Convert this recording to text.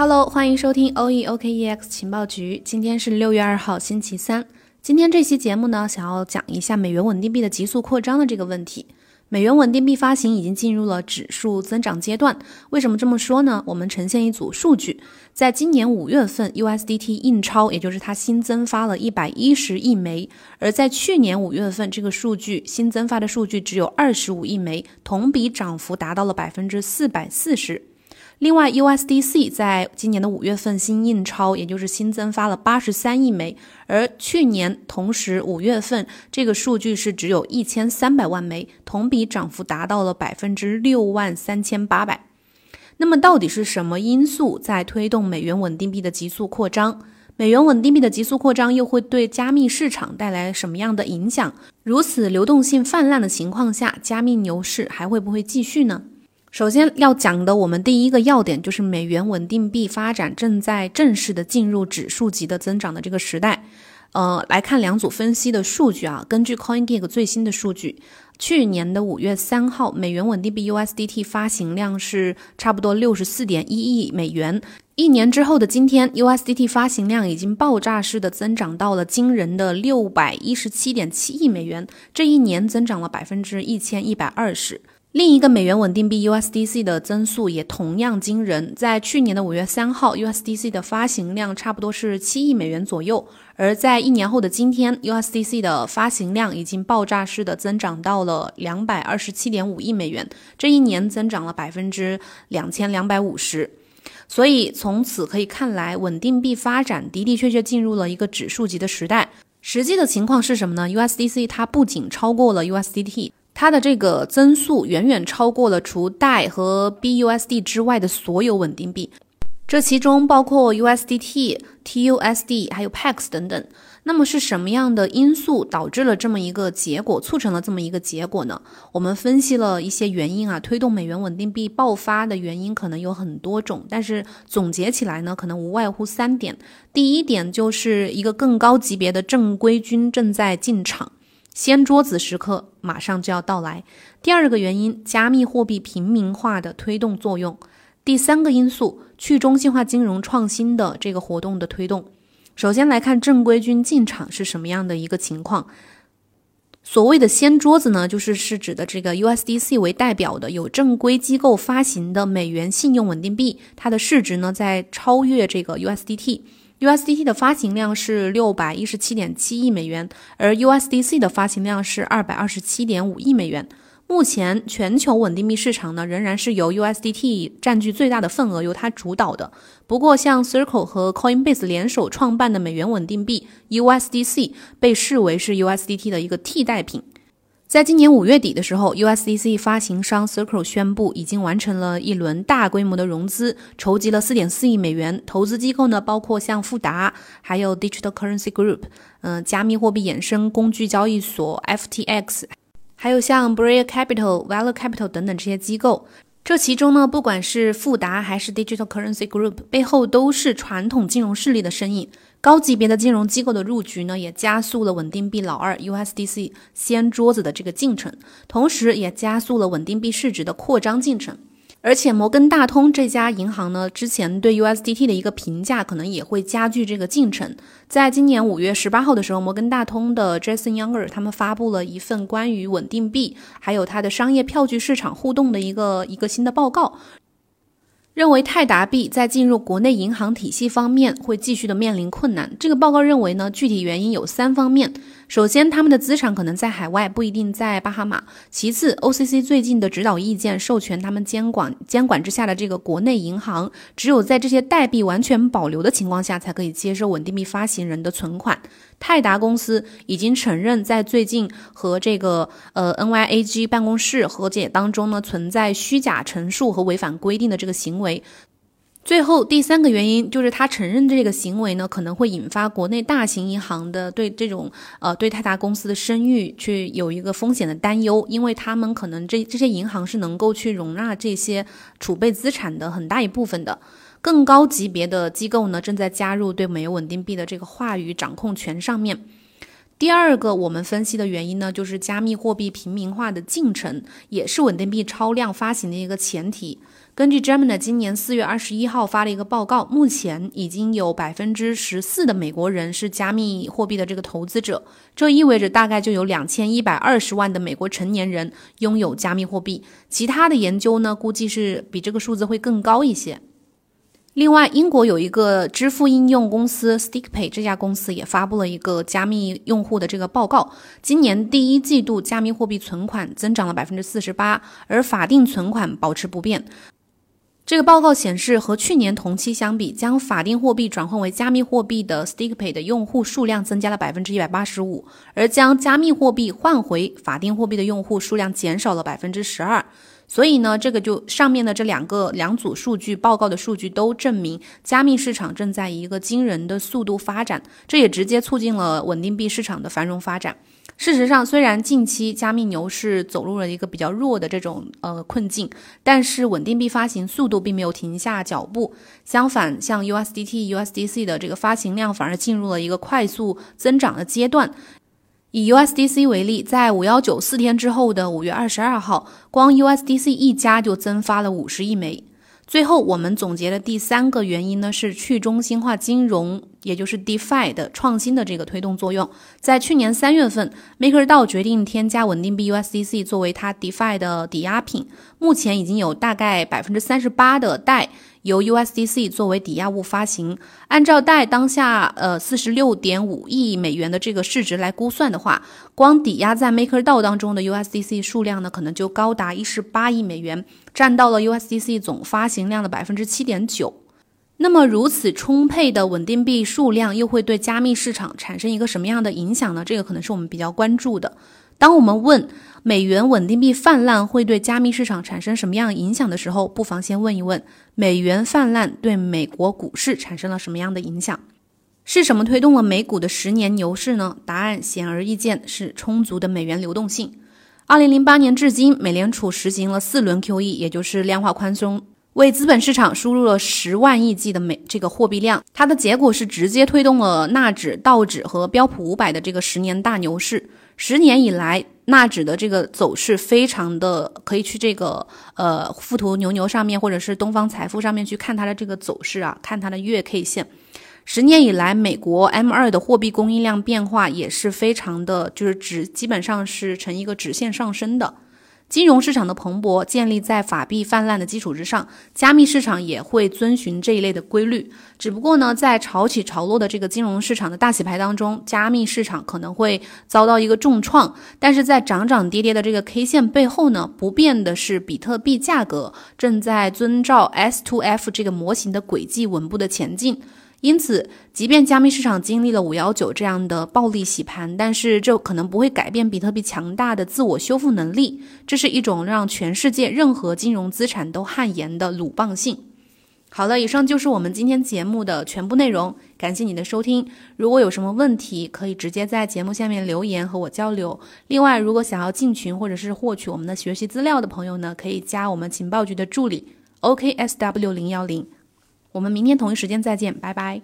Hello，欢迎收听 OE OKEX 情报局。今天是六月二号，星期三。今天这期节目呢，想要讲一下美元稳定币的急速扩张的这个问题。美元稳定币发行已经进入了指数增长阶段。为什么这么说呢？我们呈现一组数据，在今年五月份，USDT 印钞，也就是它新增发了一百一十亿枚；而在去年五月份，这个数据新增发的数据只有二十五亿枚，同比涨幅达到了百分之四百四十。另外，USDC 在今年的五月份新印钞，也就是新增发了八十三亿枚，而去年同时五月份这个数据是只有一千三百万枚，同比涨幅达到了百分之六万三千八百。那么，到底是什么因素在推动美元稳定币的急速扩张？美元稳定币的急速扩张又会对加密市场带来什么样的影响？如此流动性泛滥的情况下，加密牛市还会不会继续呢？首先要讲的，我们第一个要点就是美元稳定币发展正在正式的进入指数级的增长的这个时代。呃，来看两组分析的数据啊，根据 CoinGeek 最新的数据，去年的五月三号，美元稳定币 USDT 发行量是差不多六十四点一亿美元。一年之后的今天，USDT 发行量已经爆炸式的增长到了惊人的六百一十七点七亿美元，这一年增长了百分之一千一百二十。另一个美元稳定币 USDC 的增速也同样惊人，在去年的五月三号，USDC 的发行量差不多是七亿美元左右，而在一年后的今天，USDC 的发行量已经爆炸式的增长到了两百二十七点五亿美元，这一年增长了百分之两千两百五十。所以从此可以看来，稳定币发展的的确确进入了一个指数级的时代。实际的情况是什么呢？USDC 它不仅超过了 USDT。它的这个增速远远超过了除代和 BUSD 之外的所有稳定币，这其中包括 USDT、TUSD 还有 PAX 等等。那么是什么样的因素导致了这么一个结果，促成了这么一个结果呢？我们分析了一些原因啊，推动美元稳定币爆发的原因可能有很多种，但是总结起来呢，可能无外乎三点。第一点就是一个更高级别的正规军正在进场。掀桌子时刻马上就要到来。第二个原因，加密货币平民化的推动作用。第三个因素，去中心化金融创新的这个活动的推动。首先来看正规军进场是什么样的一个情况。所谓的掀桌子呢，就是是指的这个 USDC 为代表的有正规机构发行的美元信用稳定币，它的市值呢在超越这个 USDT。USDT 的发行量是六百一十七点七亿美元，而 USDC 的发行量是二百二十七点五亿美元。目前全球稳定币市场呢，仍然是由 USDT 占据最大的份额，由它主导的。不过，像 Circle 和 Coinbase 联手创办的美元稳定币 USDC 被视为是 USDT 的一个替代品。在今年五月底的时候，USDC 发行商 Circle 宣布已经完成了一轮大规模的融资，筹集了四点四亿美元。投资机构呢，包括像富达，还有 Digital Currency Group，嗯，加密货币衍生工具交易所 FTX，还有像 Brea Capital、Valor Capital 等等这些机构。这其中呢，不管是富达还是 Digital Currency Group，背后都是传统金融势力的身影。高级别的金融机构的入局呢，也加速了稳定币老二 USDC 掀桌子的这个进程，同时也加速了稳定币市值的扩张进程。而且摩根大通这家银行呢，之前对 USDT 的一个评价，可能也会加剧这个进程。在今年五月十八号的时候，摩根大通的 Jason Younger 他们发布了一份关于稳定币还有它的商业票据市场互动的一个一个新的报告。认为泰达币在进入国内银行体系方面会继续的面临困难。这个报告认为呢，具体原因有三方面。首先，他们的资产可能在海外，不一定在巴哈马。其次，OCC 最近的指导意见授权他们监管监管之下的这个国内银行，只有在这些代币完全保留的情况下，才可以接收稳定币发行人的存款。泰达公司已经承认，在最近和这个呃 NYAG 办公室和解当中呢，存在虚假陈述和违反规定的这个行为。最后第三个原因就是他承认这个行为呢，可能会引发国内大型银行的对这种呃对泰达公司的声誉去有一个风险的担忧，因为他们可能这这些银行是能够去容纳这些储备资产的很大一部分的。更高级别的机构呢，正在加入对美元稳定币的这个话语掌控权上面。第二个我们分析的原因呢，就是加密货币平民化的进程，也是稳定币超量发行的一个前提。根据 Gemini 今年四月二十一号发了一个报告，目前已经有百分之十四的美国人是加密货币的这个投资者，这意味着大概就有两千一百二十万的美国成年人拥有加密货币。其他的研究呢，估计是比这个数字会更高一些。另外，英国有一个支付应用公司 StickPay，这家公司也发布了一个加密用户的这个报告。今年第一季度加密货币存款增长了百分之四十八，而法定存款保持不变。这个报告显示，和去年同期相比，将法定货币转换为加密货币的 StickPay 的用户数量增加了百分之一百八十五，而将加密货币换回法定货币的用户数量减少了百分之十二。所以呢，这个就上面的这两个两组数据报告的数据都证明，加密市场正在以一个惊人的速度发展，这也直接促进了稳定币市场的繁荣发展。事实上，虽然近期加密牛市走入了一个比较弱的这种呃困境，但是稳定币发行速度并没有停下脚步，相反，像 USDT、USDC 的这个发行量反而进入了一个快速增长的阶段。以 USDC 为例，在五幺九四天之后的五月二十二号，光 USDC 一家就增发了五十亿枚。最后，我们总结的第三个原因呢，是去中心化金融，也就是 DeFi 的创新的这个推动作用。在去年三月份，MakerDAO 决定添加稳定币 USDC 作为它 DeFi 的抵押品，目前已经有大概百分之三十八的贷。由 USDC 作为抵押物发行，按照贷当下呃四十六点五亿美元的这个市值来估算的话，光抵押在 MakerDAO 当中的 USDC 数量呢，可能就高达一十八亿美元，占到了 USDC 总发行量的百分之七点九。那么如此充沛的稳定币数量，又会对加密市场产生一个什么样的影响呢？这个可能是我们比较关注的。当我们问美元稳定币泛滥会对加密市场产生什么样影响的时候，不妨先问一问：美元泛滥对美国股市产生了什么样的影响？是什么推动了美股的十年牛市呢？答案显而易见，是充足的美元流动性。二零零八年至今，美联储实行了四轮 QE，也就是量化宽松，为资本市场输入了十万亿计的美这个货币量。它的结果是直接推动了纳指、道指和标普五百的这个十年大牛市。十年以来，纳指的这个走势非常的，可以去这个呃富途牛牛上面，或者是东方财富上面去看它的这个走势啊，看它的月 K 线。十年以来，美国 M 二的货币供应量变化也是非常的，就是指基本上是呈一个直线上升的。金融市场的蓬勃建立在法币泛滥的基础之上，加密市场也会遵循这一类的规律。只不过呢，在潮起潮落的这个金融市场的大洗牌当中，加密市场可能会遭到一个重创。但是在涨涨跌跌的这个 K 线背后呢，不变的是比特币价格正在遵照 S to F 这个模型的轨迹稳步的前进。因此，即便加密市场经历了五幺九这样的暴力洗盘，但是这可能不会改变比特币强大的自我修复能力。这是一种让全世界任何金融资产都汗颜的鲁棒性。好了，以上就是我们今天节目的全部内容，感谢你的收听。如果有什么问题，可以直接在节目下面留言和我交流。另外，如果想要进群或者是获取我们的学习资料的朋友呢，可以加我们情报局的助理 OKSW 零幺零。我们明天同一时间再见，拜拜。